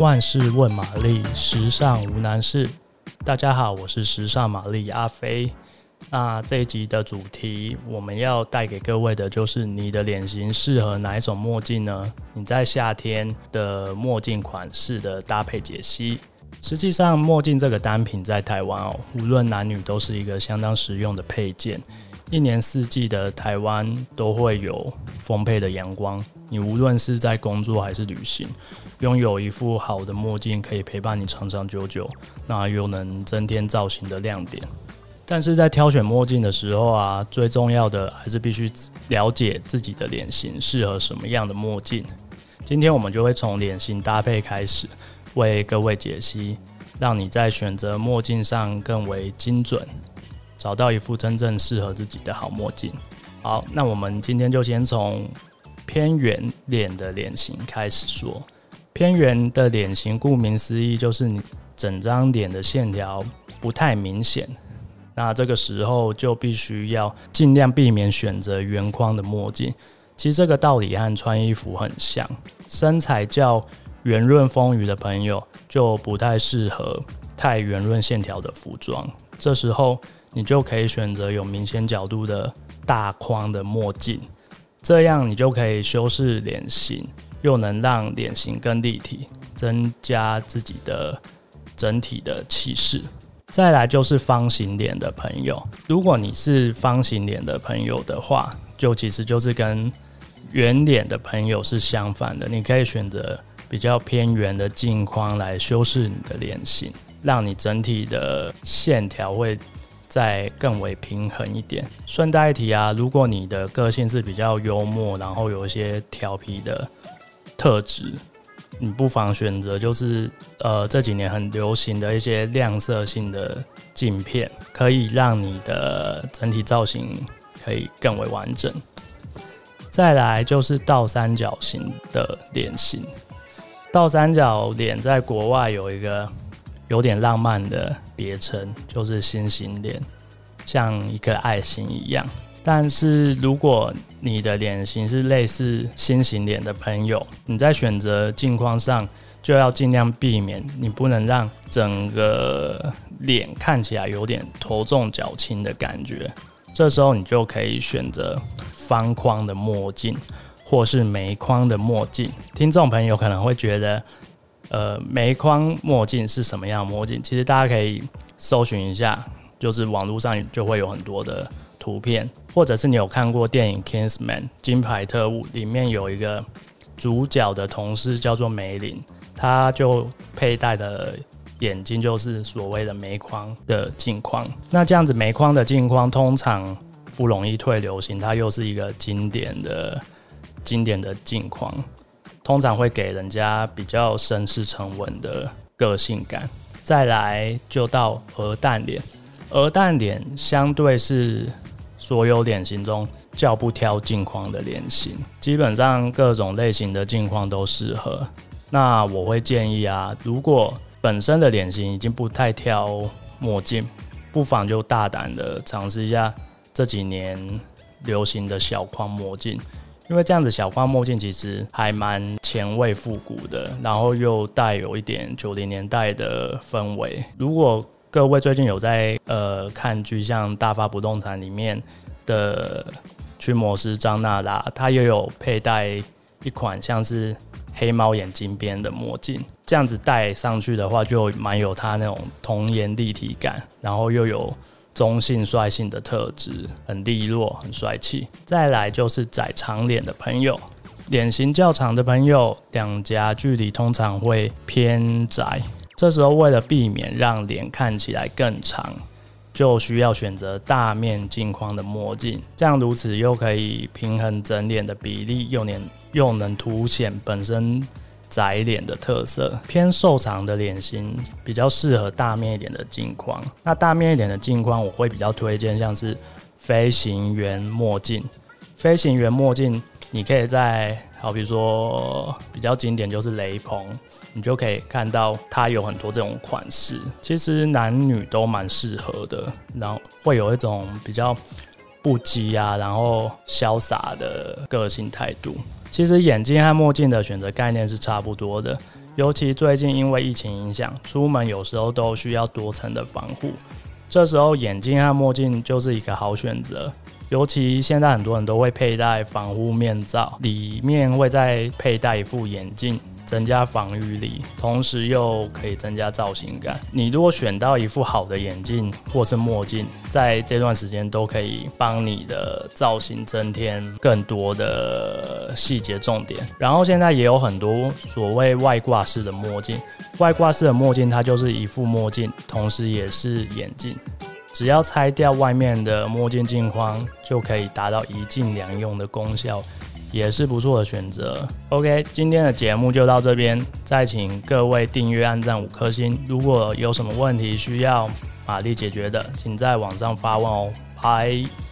万事问玛丽，时尚无难事。大家好，我是时尚玛丽阿飞。那这一集的主题，我们要带给各位的就是你的脸型适合哪一种墨镜呢？你在夏天的墨镜款式的搭配解析。实际上，墨镜这个单品在台湾哦，无论男女都是一个相当实用的配件。一年四季的台湾都会有丰沛的阳光，你无论是在工作还是旅行，拥有一副好的墨镜可以陪伴你长长久久，那又能增添造型的亮点。但是在挑选墨镜的时候啊，最重要的还是必须了解自己的脸型适合什么样的墨镜。今天我们就会从脸型搭配开始，为各位解析，让你在选择墨镜上更为精准。找到一副真正适合自己的好墨镜。好，那我们今天就先从偏圆脸的脸型开始说。偏圆的脸型，顾名思义，就是你整张脸的线条不太明显。那这个时候就必须要尽量避免选择圆框的墨镜。其实这个道理和穿衣服很像，身材较圆润丰腴的朋友就不太适合太圆润线条的服装。这时候。你就可以选择有明显角度的大框的墨镜，这样你就可以修饰脸型，又能让脸型更立体，增加自己的整体的气势。再来就是方形脸的朋友，如果你是方形脸的朋友的话，就其实就是跟圆脸的朋友是相反的，你可以选择比较偏圆的镜框来修饰你的脸型，让你整体的线条会。再更为平衡一点。顺带一提啊，如果你的个性是比较幽默，然后有一些调皮的特质，你不妨选择就是呃这几年很流行的一些亮色性的镜片，可以让你的整体造型可以更为完整。再来就是倒三角形的脸型，倒三角脸在国外有一个。有点浪漫的别称就是心形脸，像一个爱心一样。但是如果你的脸型是类似心形脸的朋友，你在选择镜框上就要尽量避免，你不能让整个脸看起来有点头重脚轻的感觉。这时候你就可以选择方框的墨镜，或是眉框的墨镜。听众朋友可能会觉得。呃，眉框墨镜是什么样墨镜？其实大家可以搜寻一下，就是网络上就会有很多的图片，或者是你有看过电影《Kingsman》金牌特务里面有一个主角的同事叫做梅林，他就佩戴的眼睛就是所谓的眉框的镜框。那这样子眉框的镜框通常不容易退流行，它又是一个经典的经典的镜框。通常会给人家比较绅士沉稳的个性感。再来就到鹅蛋脸，鹅蛋脸相对是所有脸型中较不挑镜框的脸型，基本上各种类型的镜框都适合。那我会建议啊，如果本身的脸型已经不太挑墨镜，不妨就大胆的尝试一下这几年流行的小框墨镜。因为这样子小框墨镜其实还蛮前卫复古的，然后又带有一点九零年代的氛围。如果各位最近有在呃看剧，像《大发不动产》里面的驱魔师张娜拉，她也有佩戴一款像是黑猫眼镜边的墨镜，这样子戴上去的话，就蛮有她那种童颜立体感，然后又有。中性率性的特质，很利落，很帅气。再来就是窄长脸的朋友，脸型较长的朋友，两颊距离通常会偏窄。这时候为了避免让脸看起来更长，就需要选择大面镜框的墨镜。这样如此又可以平衡整脸的比例，又能又能凸显本身。窄脸的特色，偏瘦长的脸型比较适合大面一点的镜框。那大面一点的镜框，我会比较推荐像是飞行员墨镜。飞行员墨镜，你可以在好比说比较经典就是雷朋，你就可以看到它有很多这种款式，其实男女都蛮适合的，然后会有一种比较不羁啊，然后潇洒的个性态度。其实眼镜和墨镜的选择概念是差不多的，尤其最近因为疫情影响，出门有时候都需要多层的防护，这时候眼镜和墨镜就是一个好选择。尤其现在很多人都会佩戴防护面罩，里面会再佩戴一副眼镜，增加防御力，同时又可以增加造型感。你如果选到一副好的眼镜或是墨镜，在这段时间都可以帮你的造型增添更多的细节重点。然后现在也有很多所谓外挂式的墨镜，外挂式的墨镜它就是一副墨镜，同时也是眼镜。只要拆掉外面的墨镜镜框，就可以达到一镜两用的功效，也是不错的选择。OK，今天的节目就到这边，再请各位订阅、按赞五颗星。如果有什么问题需要玛丽解决的，请在网上发问哦。拜。